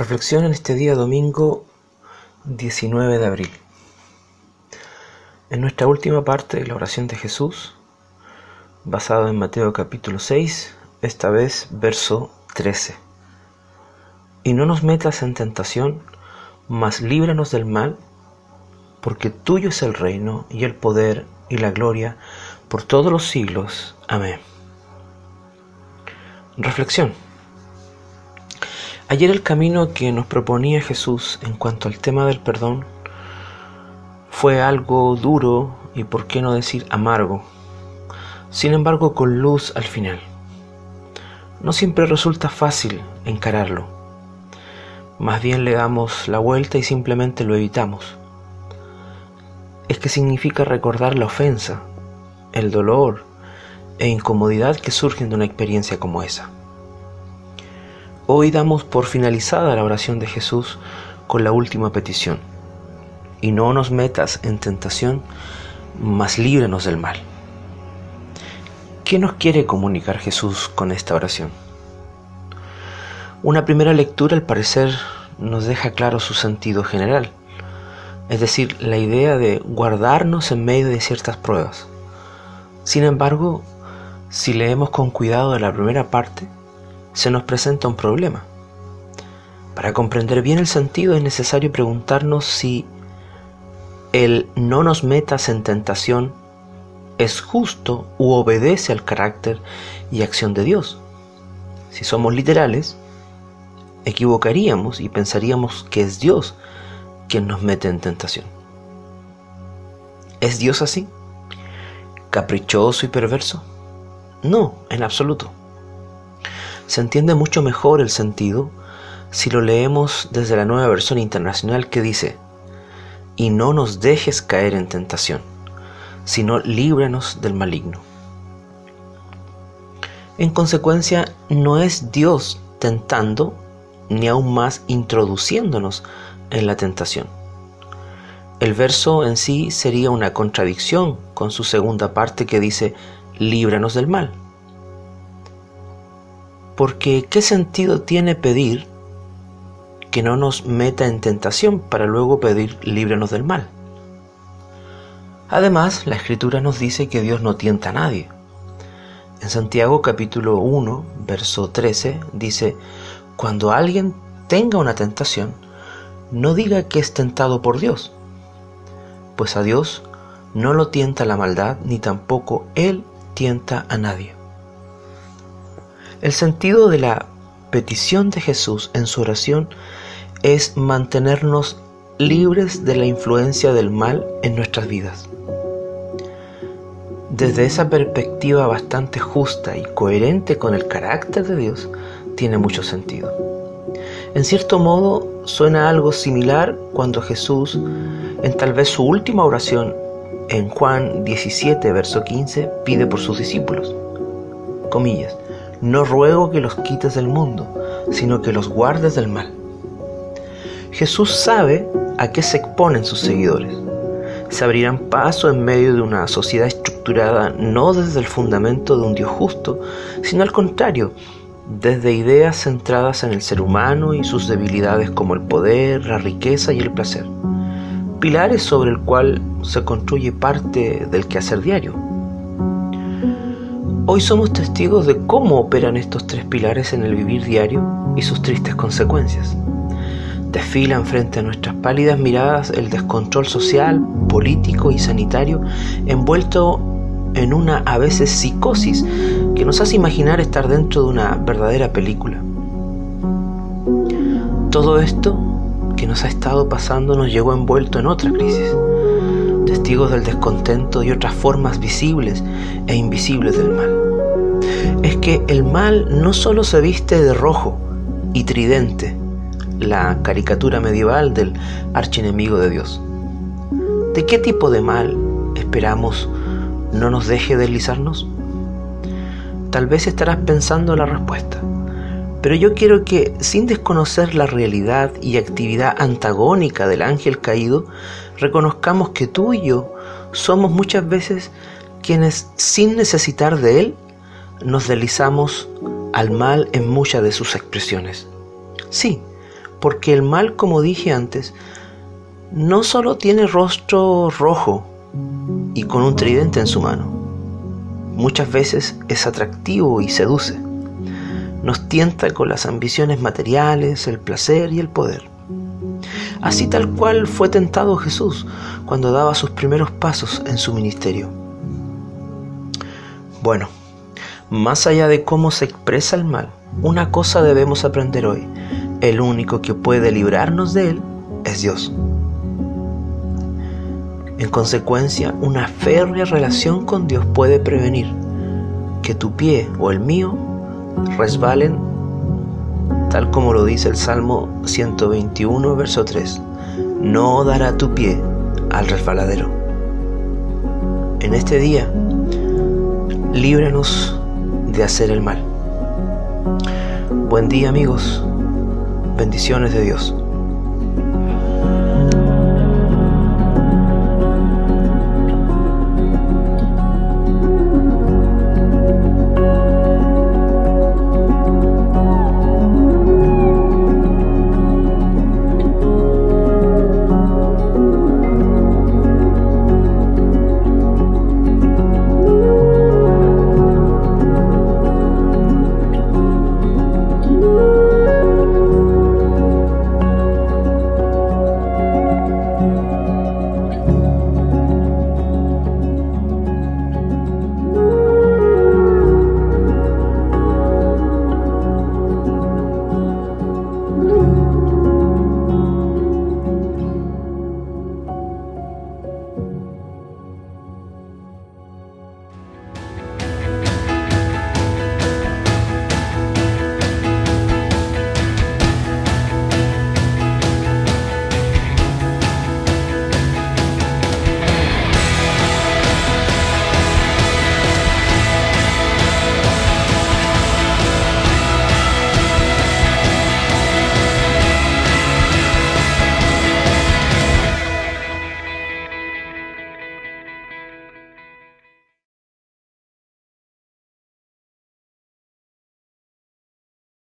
Reflexión en este día domingo 19 de abril. En nuestra última parte de la oración de Jesús, basado en Mateo capítulo 6, esta vez verso 13. Y no nos metas en tentación, mas líbranos del mal, porque tuyo es el reino y el poder y la gloria por todos los siglos. Amén. Reflexión. Ayer el camino que nos proponía Jesús en cuanto al tema del perdón fue algo duro y por qué no decir amargo, sin embargo con luz al final. No siempre resulta fácil encararlo, más bien le damos la vuelta y simplemente lo evitamos. Es que significa recordar la ofensa, el dolor e incomodidad que surgen de una experiencia como esa. Hoy damos por finalizada la oración de Jesús con la última petición. Y no nos metas en tentación, mas líbranos del mal. ¿Qué nos quiere comunicar Jesús con esta oración? Una primera lectura al parecer nos deja claro su sentido general, es decir, la idea de guardarnos en medio de ciertas pruebas. Sin embargo, si leemos con cuidado la primera parte, se nos presenta un problema. Para comprender bien el sentido es necesario preguntarnos si el no nos metas en tentación es justo u obedece al carácter y acción de Dios. Si somos literales, equivocaríamos y pensaríamos que es Dios quien nos mete en tentación. ¿Es Dios así? ¿Caprichoso y perverso? No, en absoluto se entiende mucho mejor el sentido si lo leemos desde la nueva versión internacional que dice, y no nos dejes caer en tentación, sino líbranos del maligno. En consecuencia, no es Dios tentando, ni aún más introduciéndonos en la tentación. El verso en sí sería una contradicción con su segunda parte que dice, líbranos del mal. Porque ¿qué sentido tiene pedir que no nos meta en tentación para luego pedir líbranos del mal? Además, la escritura nos dice que Dios no tienta a nadie. En Santiago capítulo 1, verso 13 dice, cuando alguien tenga una tentación, no diga que es tentado por Dios, pues a Dios no lo tienta la maldad, ni tampoco Él tienta a nadie. El sentido de la petición de Jesús en su oración es mantenernos libres de la influencia del mal en nuestras vidas. Desde esa perspectiva bastante justa y coherente con el carácter de Dios, tiene mucho sentido. En cierto modo, suena algo similar cuando Jesús, en tal vez su última oración, en Juan 17, verso 15, pide por sus discípulos. Comillas, no ruego que los quites del mundo, sino que los guardes del mal. Jesús sabe a qué se exponen sus seguidores. Se abrirán paso en medio de una sociedad estructurada no desde el fundamento de un Dios justo, sino al contrario, desde ideas centradas en el ser humano y sus debilidades como el poder, la riqueza y el placer, pilares sobre el cual se construye parte del quehacer diario. Hoy somos testigos de cómo operan estos tres pilares en el vivir diario y sus tristes consecuencias. Desfilan frente a nuestras pálidas miradas el descontrol social, político y sanitario envuelto en una a veces psicosis que nos hace imaginar estar dentro de una verdadera película. Todo esto que nos ha estado pasando nos llegó envuelto en otra crisis, testigos del descontento y otras formas visibles e invisibles del mal. Que el mal no solo se viste de rojo y tridente, la caricatura medieval del archienemigo de Dios. ¿De qué tipo de mal esperamos no nos deje deslizarnos? Tal vez estarás pensando la respuesta, pero yo quiero que, sin desconocer la realidad y actividad antagónica del ángel caído, reconozcamos que tú y yo somos muchas veces quienes, sin necesitar de él, nos deslizamos al mal en muchas de sus expresiones. Sí, porque el mal, como dije antes, no solo tiene rostro rojo y con un tridente en su mano, muchas veces es atractivo y seduce. Nos tienta con las ambiciones materiales, el placer y el poder. Así tal cual fue tentado Jesús cuando daba sus primeros pasos en su ministerio. Bueno, más allá de cómo se expresa el mal, una cosa debemos aprender hoy. El único que puede librarnos de él es Dios. En consecuencia, una férrea relación con Dios puede prevenir que tu pie o el mío resbalen, tal como lo dice el Salmo 121, verso 3. No dará tu pie al resbaladero. En este día, líbranos de hacer el mal. Buen día amigos, bendiciones de Dios.